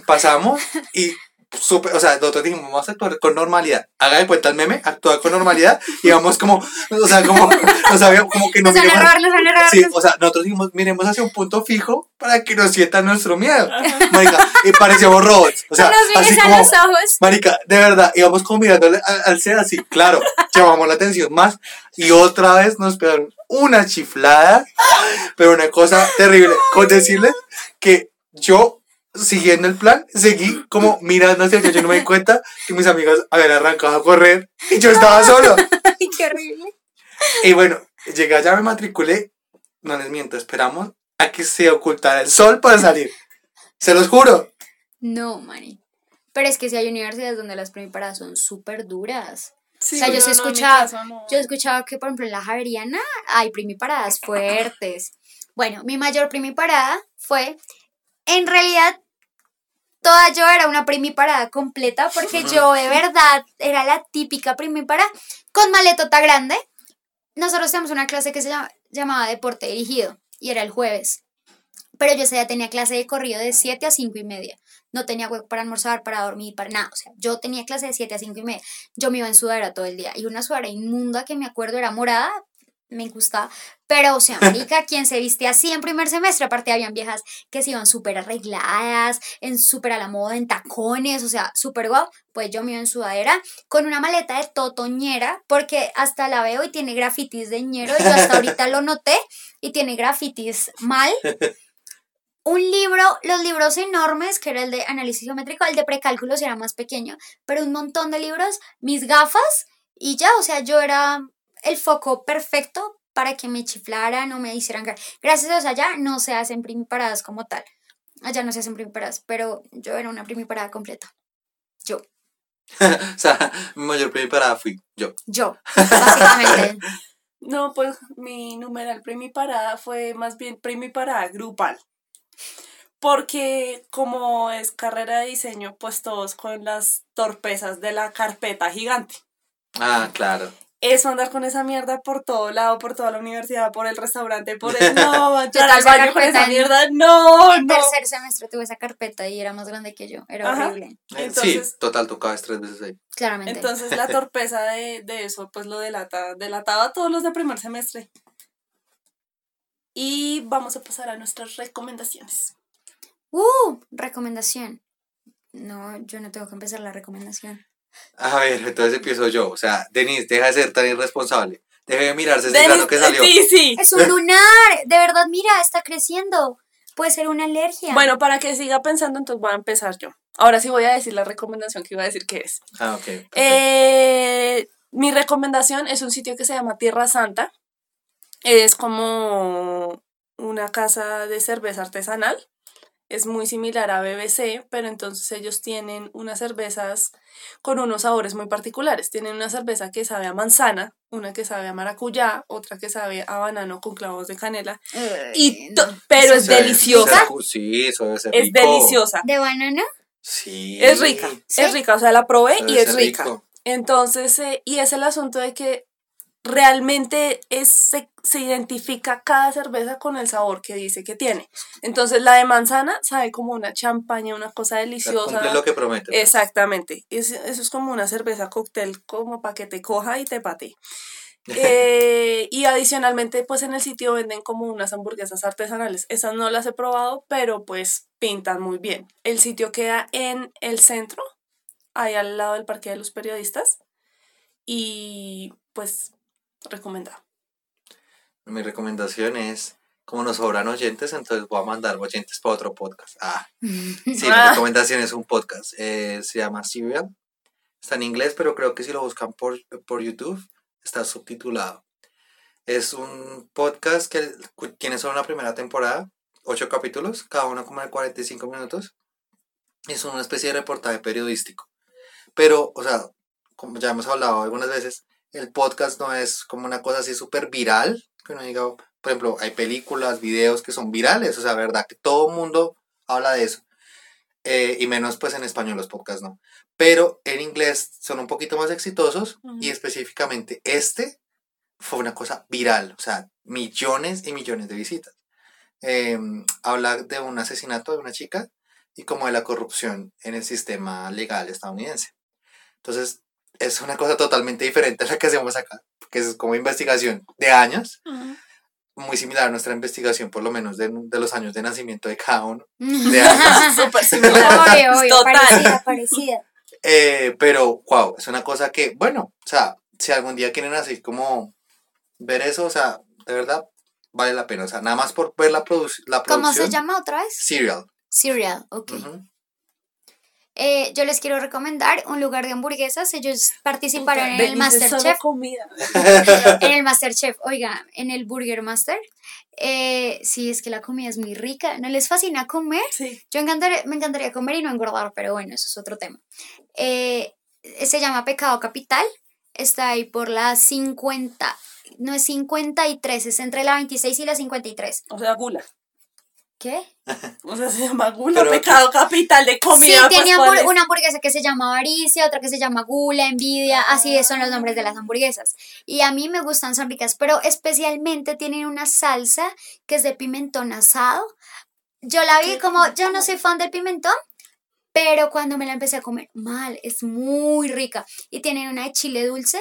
pasamos y súper, o sea, nosotros dijimos, vamos a actuar con normalidad. Haga de cuenta el meme, actuar con normalidad y vamos como, o sea, como, o sea, como que no Nos miremos. error. Sí, o sea, nosotros dijimos, miremos hacia un punto fijo para que nos sientan nuestro miedo. Marica, y parecíamos robots. O sea, nos así mires a como, los ojos. Marica, de verdad, íbamos como mirándole al, al ser así, claro, llamamos la atención más y otra vez nos pegaron una chiflada, pero una cosa terrible, con decirles que yo, siguiendo el plan, seguí como mirando hacia allá, yo no me di cuenta que mis amigas habían arrancado a correr y yo estaba solo. Ay, qué horrible. Y bueno, llegué allá, me matriculé, no les miento, esperamos a que se ocultara el sol para salir. Se los juro. No, mani. Pero es que si hay universidades donde las primiparadas son súper duras. Sí, o sea, yo no, escuchado, caso no. yo he escuchado que, por ejemplo, en la Javeriana hay primiparadas fuertes. Bueno, mi mayor primiparada fue, en realidad, toda yo era una primiparada completa porque yo de verdad era la típica primiparada con maletota grande. Nosotros teníamos una clase que se llama- llamaba Deporte Dirigido y era el jueves. Pero yo ese día tenía clase de corrido de 7 a 5 y media. No tenía hueco para almorzar, para dormir, para nada. O sea, yo tenía clase de 7 a 5 y media. Yo me iba en sudadera todo el día. Y una sudadera inmunda que me acuerdo era morada. Me gustaba. Pero, o sea, marica, quien se viste así en primer semestre? Aparte, habían viejas que se iban súper arregladas, en súper a la moda, en tacones, o sea, súper guau. Pues yo me iba en sudadera con una maleta de totoñera, porque hasta la veo y tiene grafitis de ñero. Y yo hasta ahorita lo noté y tiene grafitis mal un libro, los libros enormes, que era el de análisis geométrico, el de precálculos era más pequeño, pero un montón de libros, mis gafas y ya, o sea, yo era el foco perfecto para que me chiflaran o me hicieran... gra- Gracias a Dios allá no se hacen primiparadas como tal, allá no se hacen primiparadas, pero yo era una primiparada completa. Yo, O sea, mi mayor primiparada fui yo. yo, básicamente. No, pues mi numeral primiparada fue más bien primiparada grupal. Porque como es carrera de diseño, pues todos con las torpezas de la carpeta gigante. Ah, claro. Eso andar con esa mierda por todo lado, por toda la universidad, por el restaurante, por el... No, entrar al baño con esa mierda, no, En no. tercer semestre tuve esa carpeta y era más grande que yo, era Ajá. horrible, Eh, Entonces- sí, total, tocabas tres veces ahí. claramente. Entonces la torpeza de, de eso, pues lo delata, delataba a todos los de primer semestre. Y vamos a pasar a nuestras recomendaciones. ¡Uh! Recomendación. No, yo no tengo que empezar la recomendación. A ver, entonces empiezo yo. O sea, Denise, deja de ser tan irresponsable. Deja de mirarse ese grano que salió. Sí, sí. Es un lunar, de verdad, mira, está creciendo. Puede ser una alergia. Bueno, para que siga pensando, entonces voy a empezar yo. Ahora sí voy a decir la recomendación que iba a decir que es. Ah, ok. Eh, mi recomendación es un sitio que se llama Tierra Santa. Es como una casa de cerveza artesanal. Es muy similar a BBC, pero entonces ellos tienen unas cervezas con unos sabores muy particulares. Tienen una cerveza que sabe a manzana, una que sabe a maracuyá, otra que sabe a banano con clavos de canela. Y Ay, to- no. pero Eso es deliciosa. Sí, eso debe ser Es rico. deliciosa. ¿De banana? Sí. Es rica, ¿Sí? es rica, o sea, la probé Debe y es rica. rico. Entonces, eh, y es el asunto de que realmente es, se, se identifica cada cerveza con el sabor que dice que tiene. Entonces, la de manzana sabe como una champaña, una cosa O sea, deliciosa. lo que promete. Exactamente. Es- eso es como una cerveza cóctel, como para que te coja y te pate. Eh, y adicionalmente, pues en el sitio venden como unas hamburguesas artesanales. Esas no las he probado, pero pues pintan muy bien. El sitio queda en el centro, ahí al lado del Parque de los Periodistas. Y pues, recomendado. Mi recomendación es, como nos sobran oyentes, entonces voy a mandar oyentes para otro podcast. Ah, sí, mi Ah. recomendación es un podcast. eh, se llama Serial. Está en inglés, pero creo que si lo buscan por, por YouTube, está subtitulado. Es un podcast que tiene solo una primera temporada, ocho capítulos, cada uno como de 45 minutos. Es una especie de reportaje periodístico. Pero, o sea, como ya hemos hablado algunas veces, el podcast no es como una cosa así súper viral, que uno diga, por ejemplo, hay películas, videos que son virales, o sea, verdad que todo el mundo habla de eso. Eh, y menos pues en español los podcasts, ¿no? Pero en inglés son un poquito más exitosos y Ujú. específicamente este fue una cosa viral, o sea, millones y millones de visitas. Eh, habla de un asesinato de una chica y como de la corrupción en el sistema legal estadounidense. Entonces, es una cosa totalmente diferente a la que hacemos acá, que es como investigación de años, muy similar a nuestra investigación, por lo menos de, de los años de nacimiento de cada uno. De años. Súper similar. Obvio, obvio, Total. parecida, parecida. Eh, pero, wow, es una cosa que, bueno, o sea, si algún día quieren así como ver eso, o sea, de verdad, vale la pena. O sea, nada más por ver la, produ- la producción. ¿Cómo se llama otra vez? Serial. Serial, ok. Eh, yo les quiero recomendar un lugar de hamburguesas. Ellos participaron en el Masterchef. en el Masterchef, oiga, en el Burger Master. Eh, sí, es que la comida es muy rica. ¿No les fascina comer? Sí. Yo encantaría, me encantaría comer y no engordar, pero bueno, eso es otro tema. Eh, se llama Pecado Capital. Está ahí por la 50. No es 53, es entre la 26 y la 53. O sea, gula. ¿Qué? O sea, se llama gula, Pero- pecado capital de comida. sí, pues, ¿cuál hambur- es? una hamburguesa que se llama avaricia, otra que se llama gula, envidia, así son los nombres de las hamburguesas. Y a mí me gustan, son ricas, pero especialmente tienen una salsa que es de pimentón asado. Yo la vi como, yo no soy fan del pimentón, pero cuando me la empecé a comer, mal, es muy rica. Y tienen una de chile dulce.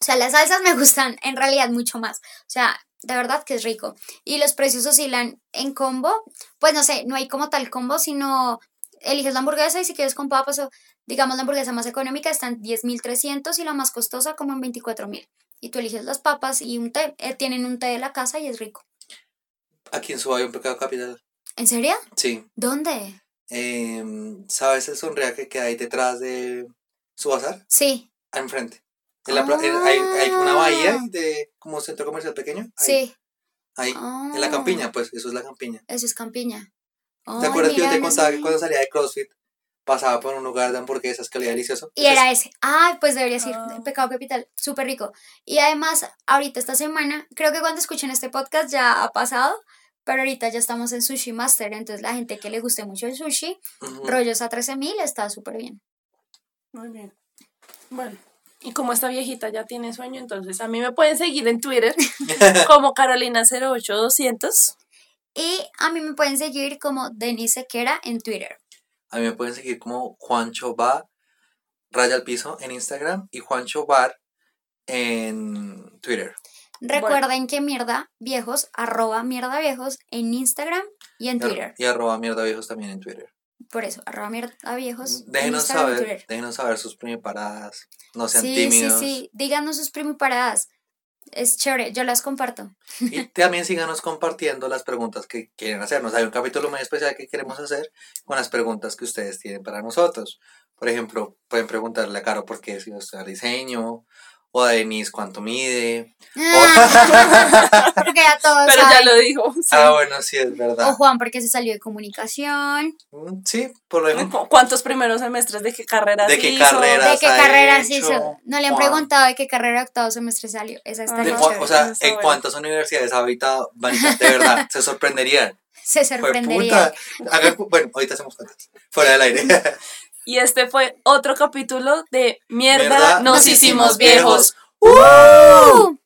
O sea, las salsas me gustan en realidad mucho más. O sea, de verdad que es rico. Y los precios oscilan en combo. Pues no sé, no hay como tal combo, sino eliges la hamburguesa y si quieres con papas o digamos la hamburguesa más económica está en 10.300 y la más costosa como en 24.000. Y tú eliges las papas y un té. Eh, tienen un té de la casa y es rico. Aquí en Suba hay un pecado capital. ¿En serio? Sí. ¿Dónde? Em, ¿Sabes el sonreaje que hay detrás de su bazar? Sí, Enfrente. En la en- hay, hay una Ah. bahía de como un centro comercial pequeño. Ahí, sí. Ahí. En la Ah. campiña, pues, eso es la campiña. Eso es campiña. ¿Te acuerdas que yo te no contaba que cuando salía de CrossFit pasaba por un lugar de hamburguesas que olía delicioso? Y era ese. Ay, pues deberías ir. Ah. Pecado Capital. Súper rico. Y además, ahorita esta semana, creo que cuando escuchen este podcast ya ha pasado, pero ahorita ya estamos en Sushi Master. Entonces, la gente que le guste mucho el sushi, Ujú. rollos a 13.000 está súper bien. Muy bien. Bueno, y como esta viejita ya tiene sueño, entonces a mí me pueden seguir en Twitter como Carolina08200. Y a mí me pueden seguir como Denise Sequera en Twitter. A mí me pueden seguir como Juancho Bar, raya al piso en Instagram y Juancho Bar en Twitter. Recuerden que mierda viejos, arroba mierda viejos en Instagram y en Y Twitter. Y arroba mierda viejos también en Twitter. Por eso, arroba mierda viejos en Déjenos saber, déjenos saber sus primiparadas. No sean Sí, tímidos. sí, sí. Díganos sus primiparadas. Es chévere, yo las comparto. Y también síganos compartiendo las preguntas que quieren hacernos. Hay un capítulo muy especial que queremos hacer con las preguntas que ustedes tienen para nosotros. Por ejemplo, pueden preguntarle a Caro por qué si estudiar diseño, o a Denise cuánto mide. porque ya todos Pero ya lo dijo. sí. Ah, bueno, sí, es verdad. O Juan porque se salió de comunicación. Mm, Sí, por lo menos. ¿Cu- ¿Cuántos primeros semestres de qué carreras ¿De qué hizo? carrera? ¿De qué ha carrera se hecho, hizo? No le han Juan. preguntado de qué carrera octavo semestre salió. Esa está Ah, De o sea, ¿en bueno. cuántas universidades ahorita van? De verdad, se sorprenderían. Se Fue sorprendería. puta. Hagan cu- bueno, ahorita hacemos cuentas. Fuera del aire. Y este fue otro capítulo de Mierda, Mierda, nos, nos hicimos hicimos viejos. viejos. ¡Uh!